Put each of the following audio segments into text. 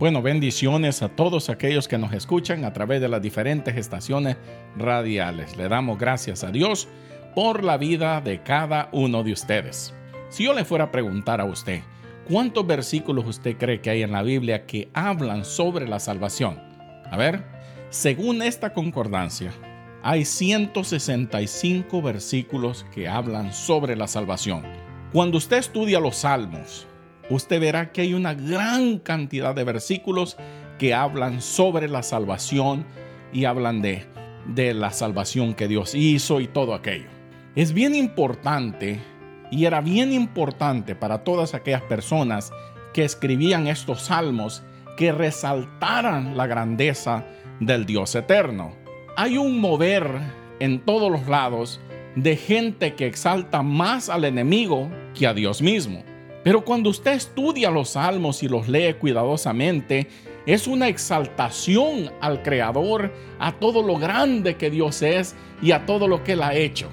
Bueno, bendiciones a todos aquellos que nos escuchan a través de las diferentes estaciones radiales. Le damos gracias a Dios por la vida de cada uno de ustedes. Si yo le fuera a preguntar a usted, ¿cuántos versículos usted cree que hay en la Biblia que hablan sobre la salvación? A ver, según esta concordancia, hay 165 versículos que hablan sobre la salvación. Cuando usted estudia los salmos, usted verá que hay una gran cantidad de versículos que hablan sobre la salvación y hablan de, la salvación que Dios hizo y todo aquello. Es bien importante y era bien importante para todas aquellas personas que escribían estos salmos que resaltaran la grandeza del Dios eterno. Hay un mover en todos los lados de gente que exalta más al enemigo que a Dios mismo. Pero cuando usted estudia los salmos y los lee cuidadosamente, es una exaltación al Creador, a todo lo grande que Dios es y a todo lo que Él ha hecho.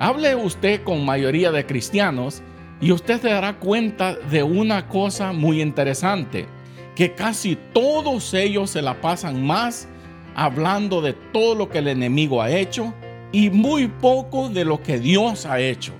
Hable usted con mayoría de cristianos y usted se dará cuenta de una cosa muy interesante, que casi todos ellos se la pasan más hablando de todo lo que el enemigo ha hecho y muy poco de lo que Dios ha hecho.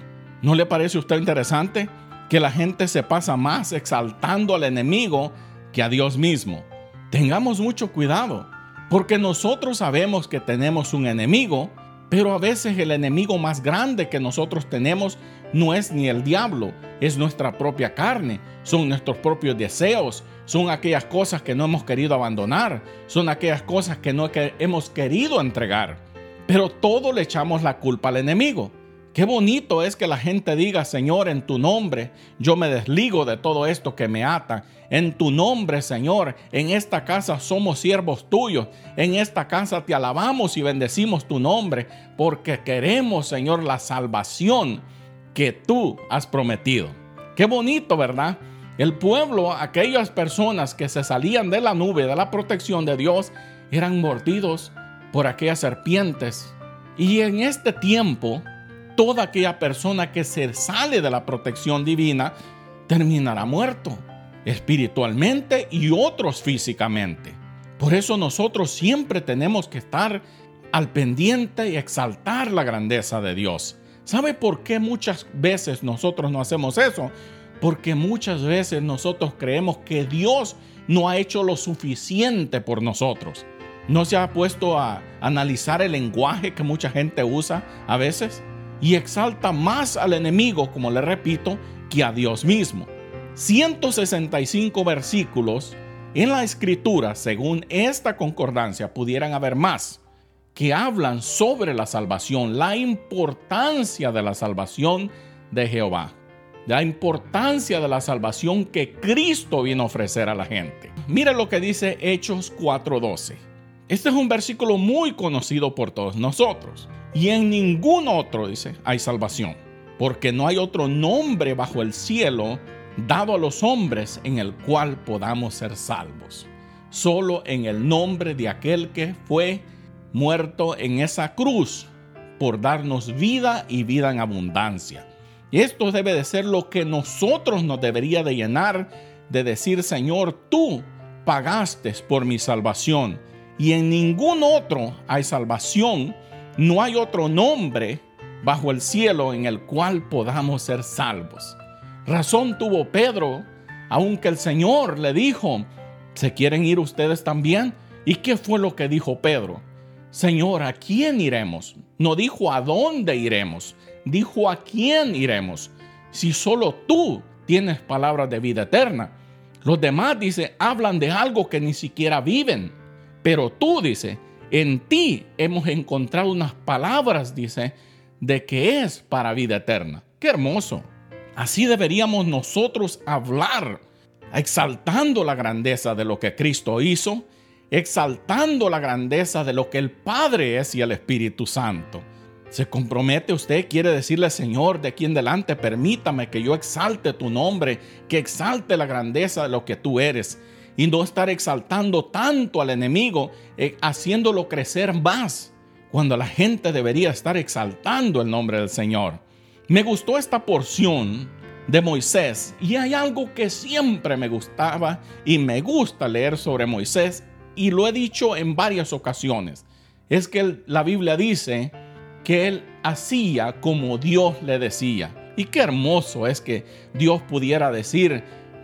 ¿No le parece a usted interesante? Que la gente se pasa más exaltando al enemigo que a Dios mismo. Tengamos mucho cuidado, porque nosotros sabemos que tenemos un enemigo, pero a veces el enemigo más grande que nosotros tenemos no es ni el diablo, es nuestra propia carne, son nuestros propios deseos, son aquellas cosas que no hemos querido abandonar, son aquellas cosas que no hemos querido entregar. Pero todo le echamos la culpa al enemigo. Qué bonito es que la gente diga, Señor, en tu nombre, yo me desligo de todo esto que me ata. En tu nombre, Señor, en esta casa somos siervos tuyos. En esta casa te alabamos y bendecimos tu nombre, porque queremos, Señor, la salvación que tú has prometido. Qué bonito, ¿verdad? El pueblo, aquellas personas que se salían de la nube, de la protección de Dios, eran mordidos por aquellas serpientes. Y en este tiempo, toda aquella persona que se sale de la protección divina terminará muerto, espiritualmente y otros físicamente. Por eso nosotros siempre tenemos que estar al pendiente y exaltar la grandeza de Dios. ¿Sabe por qué muchas veces nosotros no hacemos eso? Porque muchas veces nosotros creemos que Dios no ha hecho lo suficiente por nosotros. ¿No se ha puesto a analizar el lenguaje que mucha gente usa a veces? Y exalta más al enemigo, como le repito, que a Dios mismo. 165 versículos en la escritura, según esta concordancia, pudieran haber más que hablan sobre la salvación, la importancia de la salvación de Jehová, la importancia de la salvación que Cristo vino a ofrecer a la gente. Mire lo que dice Hechos 4:12. Este es un versículo muy conocido por todos nosotros. Y en ningún otro, dice, hay salvación, porque no hay otro nombre bajo el cielo dado a los hombres en el cual podamos ser salvos. Solo en el nombre de aquel que fue muerto en esa cruz por darnos vida y vida en abundancia. Y esto debe de ser lo que nosotros nos debería de llenar de decir, Señor, tú pagaste por mi salvación y en ningún otro hay salvación no hay otro nombre bajo el cielo en el cual podamos ser salvos. Razón tuvo Pedro, aunque el Señor le dijo, ¿se quieren ir ustedes también? ¿Y qué fue lo que dijo Pedro? Señor, ¿a quién iremos? No dijo a dónde iremos, dijo a quién iremos. Si solo tú tienes palabras de vida eterna. Los demás, dice, hablan de algo que ni siquiera viven. Pero tú, dice, en ti hemos encontrado unas palabras, dice, de que es para vida eterna. Qué hermoso. Así deberíamos nosotros hablar, exaltando la grandeza de lo que Cristo hizo, exaltando la grandeza de lo que el Padre es y el Espíritu Santo. ¿Se compromete usted? Quiere decirle, Señor, de aquí en adelante, permítame que yo exalte tu nombre, que exalte la grandeza de lo que tú eres y no estar exaltando tanto al enemigo, eh, haciéndolo crecer más, cuando la gente debería estar exaltando el nombre del Señor. Me gustó esta porción de Moisés. Y hay algo que siempre me gustaba y me gusta leer sobre Moisés y lo he dicho en varias ocasiones. Es que la Biblia dice que él hacía como Dios le decía. Y qué hermoso es que Dios pudiera decir,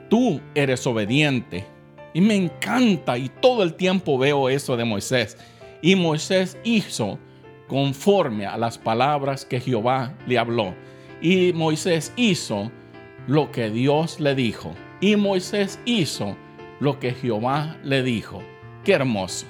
tú eres obediente. Y me encanta y todo el tiempo veo eso de Moisés. Y Moisés hizo conforme a las palabras que Jehová le habló. Y Moisés hizo lo que Dios le dijo. Y Moisés hizo lo que Jehová le dijo. Qué hermoso.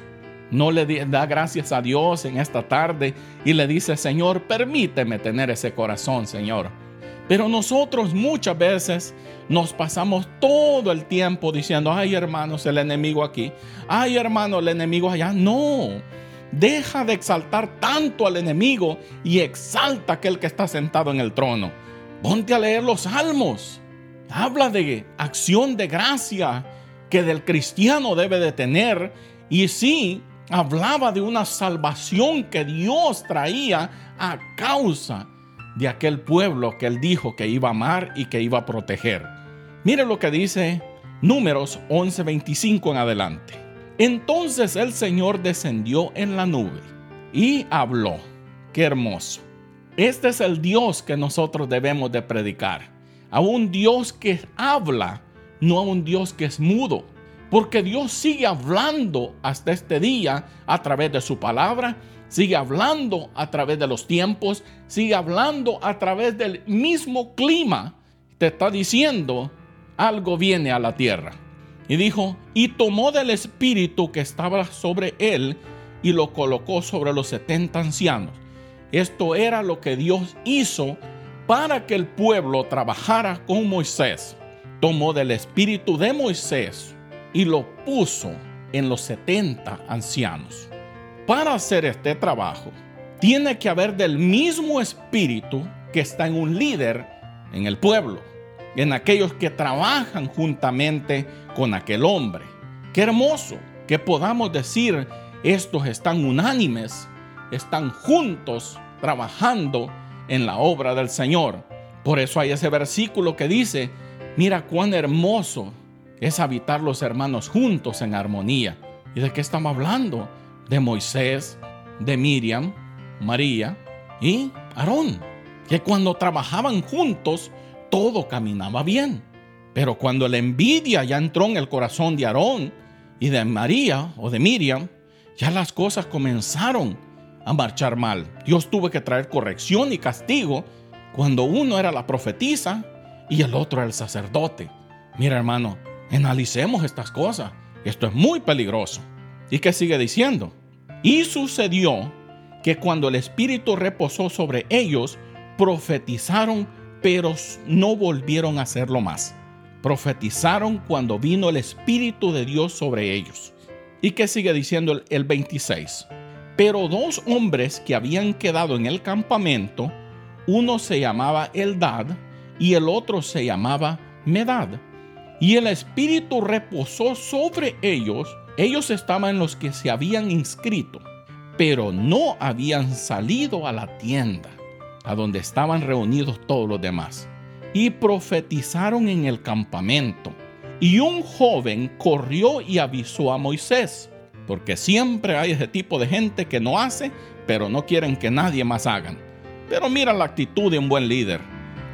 No le da gracias a Dios en esta tarde y le dice, Señor, permíteme tener ese corazón, Señor. Pero nosotros muchas veces nos pasamos todo el tiempo diciendo, ay hermanos, el enemigo aquí, ay hermano, el enemigo allá. No, deja de exaltar tanto al enemigo y exalta a aquel que está sentado en el trono. Ponte a leer los salmos. Habla de acción de gracia que del cristiano debe de tener. Y sí, hablaba de una salvación que Dios traía a causa de aquel pueblo que él dijo que iba a amar y que iba a proteger. Mire lo que dice Números 11:25 en adelante. Entonces el Señor descendió en la nube y habló. Qué hermoso. Este es el Dios que nosotros debemos de predicar. A un Dios que habla, no a un Dios que es mudo. Porque Dios sigue hablando hasta este día a través de su palabra, sigue hablando a través de los tiempos, sigue hablando a través del mismo clima. Te está diciendo, algo viene a la tierra. Y dijo, y tomó del espíritu que estaba sobre él y lo colocó sobre los setenta ancianos esto era lo que Dios hizo para que el pueblo trabajara con Moisés. Tomó del espíritu de Moisés y lo puso en los 70 ancianos. Para hacer este trabajo, tiene que haber del mismo espíritu que está en un líder en el pueblo, en aquellos que trabajan juntamente con aquel hombre. Qué hermoso que podamos decir, estos están unánimes, están juntos trabajando en la obra del Señor. Por eso hay ese versículo que dice, mira cuán hermoso es habitar los hermanos juntos en armonía. ¿Y de qué estamos hablando? De Moisés, de Miriam, María y Aarón. Que cuando trabajaban juntos, todo caminaba bien. Pero cuando la envidia ya entró en el corazón de Aarón y de María o de Miriam, ya las cosas comenzaron a marchar mal. Dios tuvo que traer corrección y castigo cuando uno era la profetisa y el otro el sacerdote. Mira hermano, analicemos estas cosas. Esto es muy peligroso. ¿Y qué sigue diciendo? Y sucedió que cuando el Espíritu reposó sobre ellos, profetizaron, pero no volvieron a hacerlo más. Profetizaron cuando vino el Espíritu de Dios sobre ellos. ¿Y qué sigue diciendo el, 26? Pero dos hombres que habían quedado en el campamento, uno se llamaba Eldad y el otro se llamaba Medad. Y el Espíritu reposó sobre ellos. Ellos estaban los que se habían inscrito, pero no habían salido a la tienda, a donde estaban reunidos todos los demás. Y profetizaron en el campamento. Y un joven corrió y avisó a Moisés porque siempre hay ese tipo de gente que no hace, pero no quieren que nadie más hagan. Pero mira la actitud de un buen líder,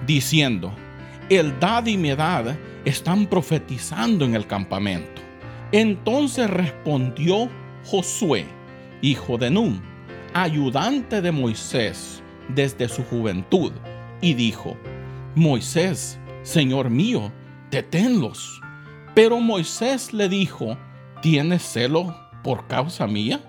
diciendo, el dad y mi edad están profetizando en el campamento. Entonces respondió Josué, hijo de Nun, ayudante de Moisés desde su juventud, y dijo, Moisés, Señor mío, deténlos. Pero Moisés le dijo, ¿tienes celo por causa mía?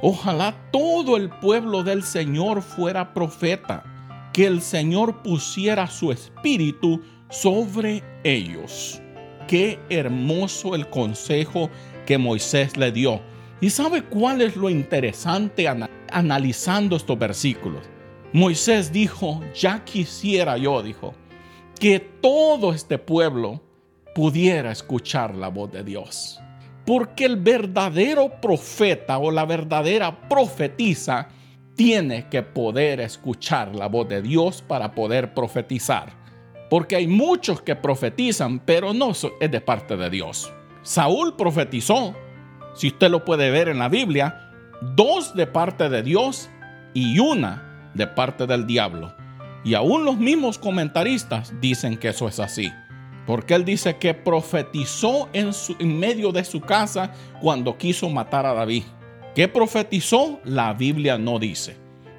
Ojalá todo el pueblo del Señor fuera profeta, que el Señor pusiera su espíritu sobre ellos. Qué hermoso el consejo que Moisés le dio. ¿Y sabe cuál es lo interesante analizando estos versículos? Moisés dijo, ya quisiera yo, dijo, que todo este pueblo pudiera escuchar la voz de Dios. Porque el verdadero profeta o la verdadera profetisa tiene que poder escuchar la voz de Dios para poder profetizar. Porque hay muchos que profetizan, pero no es de parte de Dios. Saúl profetizó, si usted lo puede ver en la Biblia, dos de parte de Dios y una de parte del diablo. Y aún los mismos comentaristas dicen que eso es así. Porque él dice que profetizó en, en medio de su casa cuando quiso matar a David. ¿Qué profetizó? La Biblia no dice.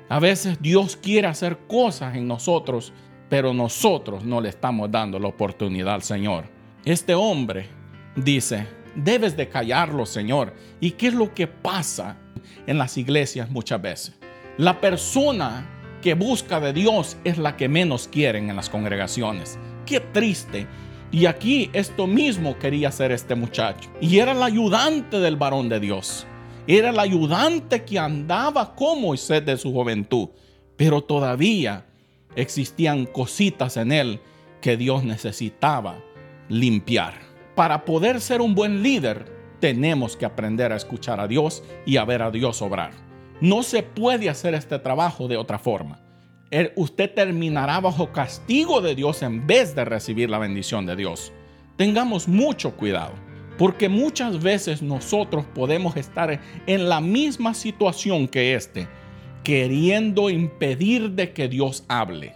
A veces Dios quiere hacer cosas en nosotros, pero nosotros no le estamos dando la oportunidad al Señor. Este hombre dice, debes de callarlo, Señor. ¿Y qué es lo que pasa en las iglesias muchas veces? La persona que busca de Dios es la que menos quieren en las congregaciones. Qué triste y aquí esto mismo quería hacer este muchacho. Y era el ayudante del varón de Dios. Era el ayudante que andaba con Moisés de su juventud. Pero todavía existían cositas en él que Dios necesitaba limpiar. Para poder ser un buen líder, tenemos que aprender a escuchar a Dios y a ver a Dios obrar. No se puede hacer este trabajo de otra forma usted terminará bajo castigo de Dios en vez de recibir la bendición de Dios. Tengamos mucho cuidado, porque muchas veces nosotros podemos estar en la misma situación que este, queriendo impedir de que Dios hable.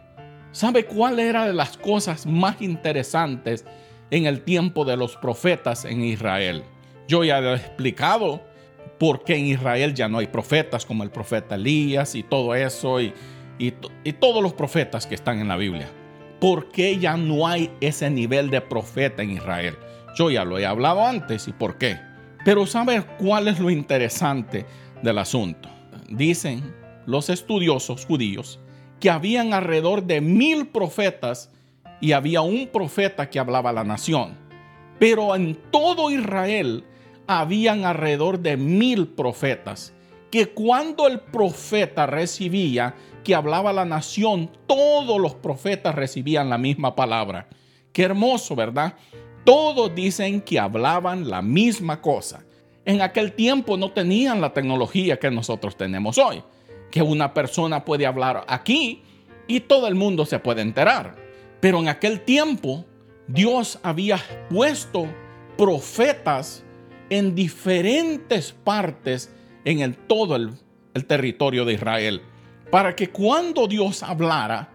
¿Sabe cuál era de las cosas más interesantes en el tiempo de los profetas en Israel? Yo ya he explicado por qué en Israel ya no hay profetas como el profeta Elías y todo eso y y, todos los profetas que están en la Biblia. ¿Por qué ya no hay ese nivel de profeta en Israel? Yo ya lo he hablado antes y por qué. Pero ¿sabe cuál es lo interesante del asunto? Dicen los estudiosos judíos que habían alrededor de mil profetas y había un profeta que hablaba a la nación. Pero en todo Israel habían alrededor de mil profetas que cuando el profeta recibía que hablaba la nación, todos los profetas recibían la misma palabra. Qué hermoso, ¿verdad? Todos dicen que hablaban la misma cosa. En aquel tiempo no tenían la tecnología que nosotros tenemos hoy, que una persona puede hablar aquí y todo el mundo se puede enterar. Pero en aquel tiempo Dios había puesto profetas en diferentes partes en el, todo el, el territorio de Israel para que cuando Dios hablara,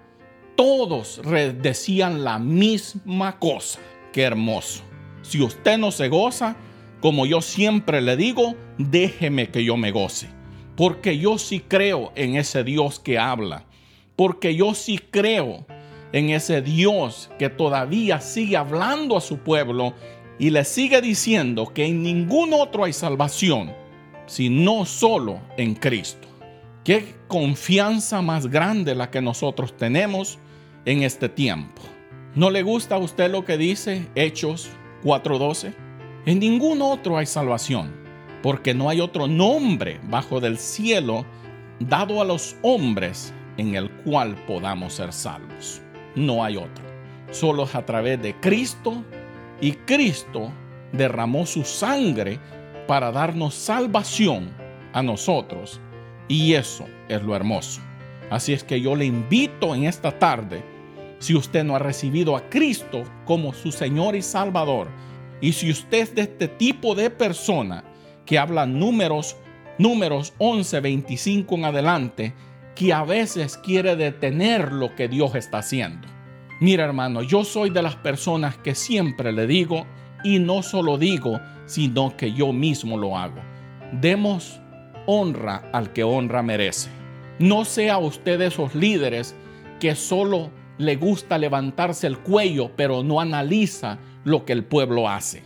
todos decían la misma cosa. Qué hermoso. Si usted no se goza, como yo siempre le digo, déjeme que yo me goce. Porque yo sí creo en ese Dios que habla. Porque yo sí creo en ese Dios que todavía sigue hablando a su pueblo y le sigue diciendo que en ningún otro hay salvación, sino solo en Cristo. Qué confianza más grande la que nosotros tenemos en este tiempo. ¿No le gusta a usted lo que dice Hechos 4:12? En ningún otro hay salvación, porque no hay otro nombre bajo del cielo dado a los hombres en el cual podamos ser salvos. No hay otro. Solo a través de Cristo y Cristo derramó su sangre para darnos salvación a nosotros y eso es lo hermoso. Así es que yo le invito en esta tarde, si usted no ha recibido a Cristo como su Señor y Salvador, y si usted es de este tipo de persona que habla números, números 11, 25 en adelante, que a veces quiere detener lo que Dios está haciendo. Mira hermano, yo soy de las personas que siempre le digo, y no solo digo, sino que yo mismo lo hago. Demos honra al que honra merece. No sea usted de esos líderes que solo le gusta levantarse el cuello, pero no analiza lo que el pueblo hace.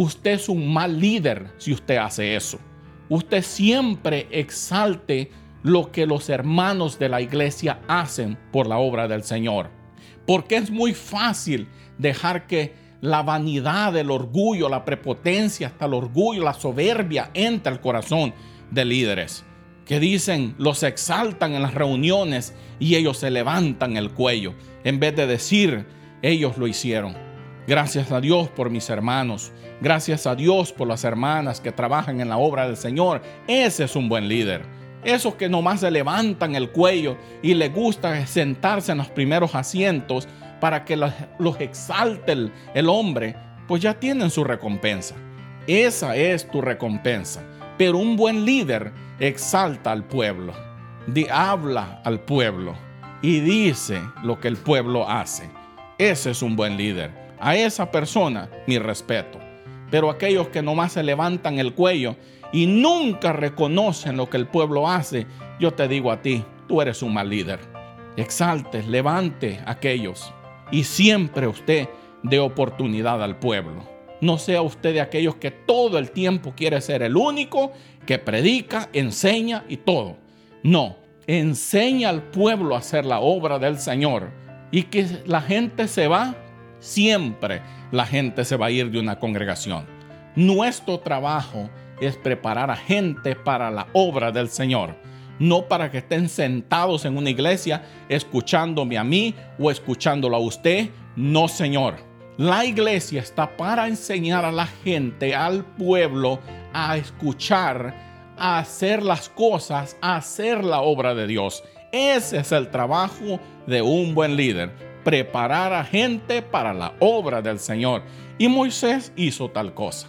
Usted es un mal líder si usted hace eso. Usted siempre exalte lo que los hermanos de la iglesia hacen por la obra del Señor. Porque es muy fácil dejar que la vanidad, el orgullo, la prepotencia, hasta el orgullo, la soberbia entre el corazón de líderes que dicen, los exaltan en las reuniones y ellos se levantan el cuello en vez de decir, ellos lo hicieron. Gracias a Dios por mis hermanos. Gracias a Dios por las hermanas que trabajan en la obra del Señor. Ese es un buen líder. Esos que nomás se levantan el cuello y les gusta sentarse en los primeros asientos para que los exalte el, el hombre, pues ya tienen su recompensa. Esa es tu recompensa. Pero un buen líder exalta al pueblo, habla al pueblo y dice lo que el pueblo hace. Ese es un buen líder. A esa persona mi respeto. Pero aquellos que nomás se levantan el cuello y nunca reconocen lo que el pueblo hace, yo te digo a ti, tú eres un mal líder. Exalte, levante a aquellos y siempre usted dé oportunidad al pueblo. No sea usted de aquellos que todo el tiempo quiere ser el único que predica, enseña y todo. No, enseña al pueblo a hacer la obra del Señor y que la gente se va, siempre la gente se va a ir de una congregación. Nuestro trabajo es preparar a gente para la obra del Señor, no para que estén sentados en una iglesia escuchándome a mí o escuchándolo a usted. No, Señor. La iglesia está para enseñar a la gente, al pueblo, a escuchar, a hacer las cosas, a hacer la obra de Dios. Ese es el trabajo de un buen líder, preparar a gente para la obra del Señor. Y Moisés hizo tal cosa.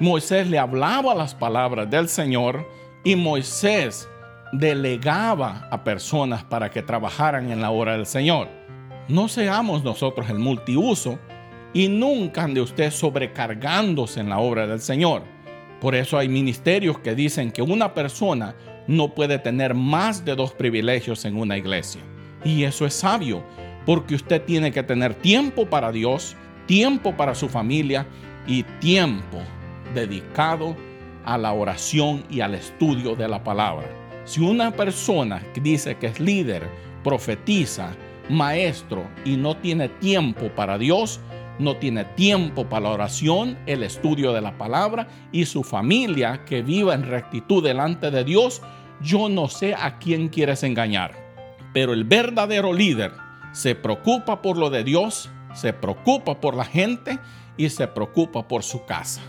Moisés le hablaba las palabras del Señor y Moisés delegaba a personas para que trabajaran en la obra del Señor. No seamos nosotros el multiuso y nunca ande usted sobrecargándose en la obra del Señor. Por eso hay ministerios que dicen que una persona no puede tener más de dos privilegios en una iglesia. Y eso es sabio, porque usted tiene que tener tiempo para Dios, tiempo para su familia y tiempo dedicado a la oración y al estudio de la palabra. Si una persona dice que es líder, profetiza, maestro y no tiene tiempo para Dios, no tiene tiempo para la oración, el estudio de la palabra y su familia que viva en rectitud delante de Dios, yo no sé a quién quieres engañar. Pero el verdadero líder se preocupa por lo de Dios, se preocupa por la gente y se preocupa por su casa.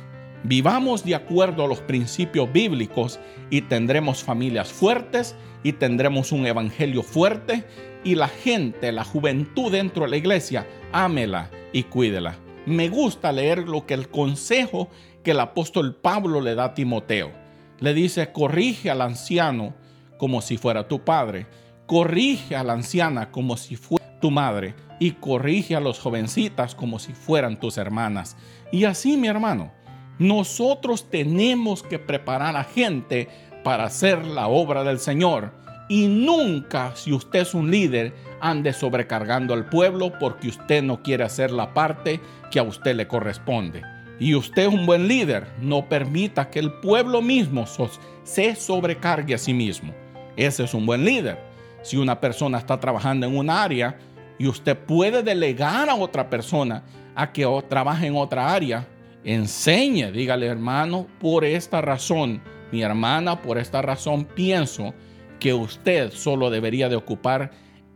Vivamos de acuerdo a los principios bíblicos y tendremos familias fuertes y tendremos un evangelio fuerte y la gente, la juventud dentro de la iglesia, ámela y cuídela. Me gusta leer lo que el consejo que el apóstol Pablo le da a Timoteo. Le dice, corrige al anciano como si fuera tu padre, corrige a la anciana como si fuera tu madre y corrige a los jovencitas como si fueran tus hermanas. Y así, mi hermano, nosotros tenemos que preparar a gente para hacer la obra del Señor. Y nunca, si usted es un líder, ande sobrecargando al pueblo porque usted no quiere hacer la parte que a usted le corresponde. Y usted es un buen líder, no permita que el pueblo mismo se sobrecargue a sí mismo. Ese es un buen líder. Si una persona está trabajando en un área y usted puede delegar a otra persona a que trabaje en otra área, enseñe, dígale hermano, por esta razón, mi hermana, por esta razón pienso que usted solo debería de ocupar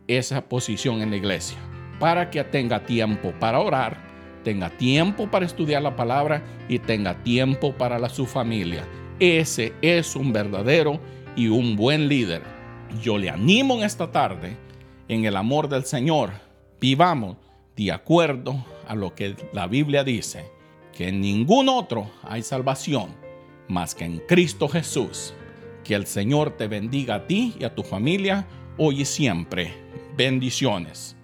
esa posición en la iglesia, para que tenga tiempo para orar, tenga tiempo para estudiar la palabra y tenga tiempo para la, su familia. Ese es un verdadero y un buen líder. Yo le animo en esta tarde, en el amor del Señor, vivamos de acuerdo a lo que la Biblia dice que en ningún otro hay salvación más que en Cristo Jesús. Que el Señor te bendiga a ti y a tu familia hoy y siempre. Bendiciones.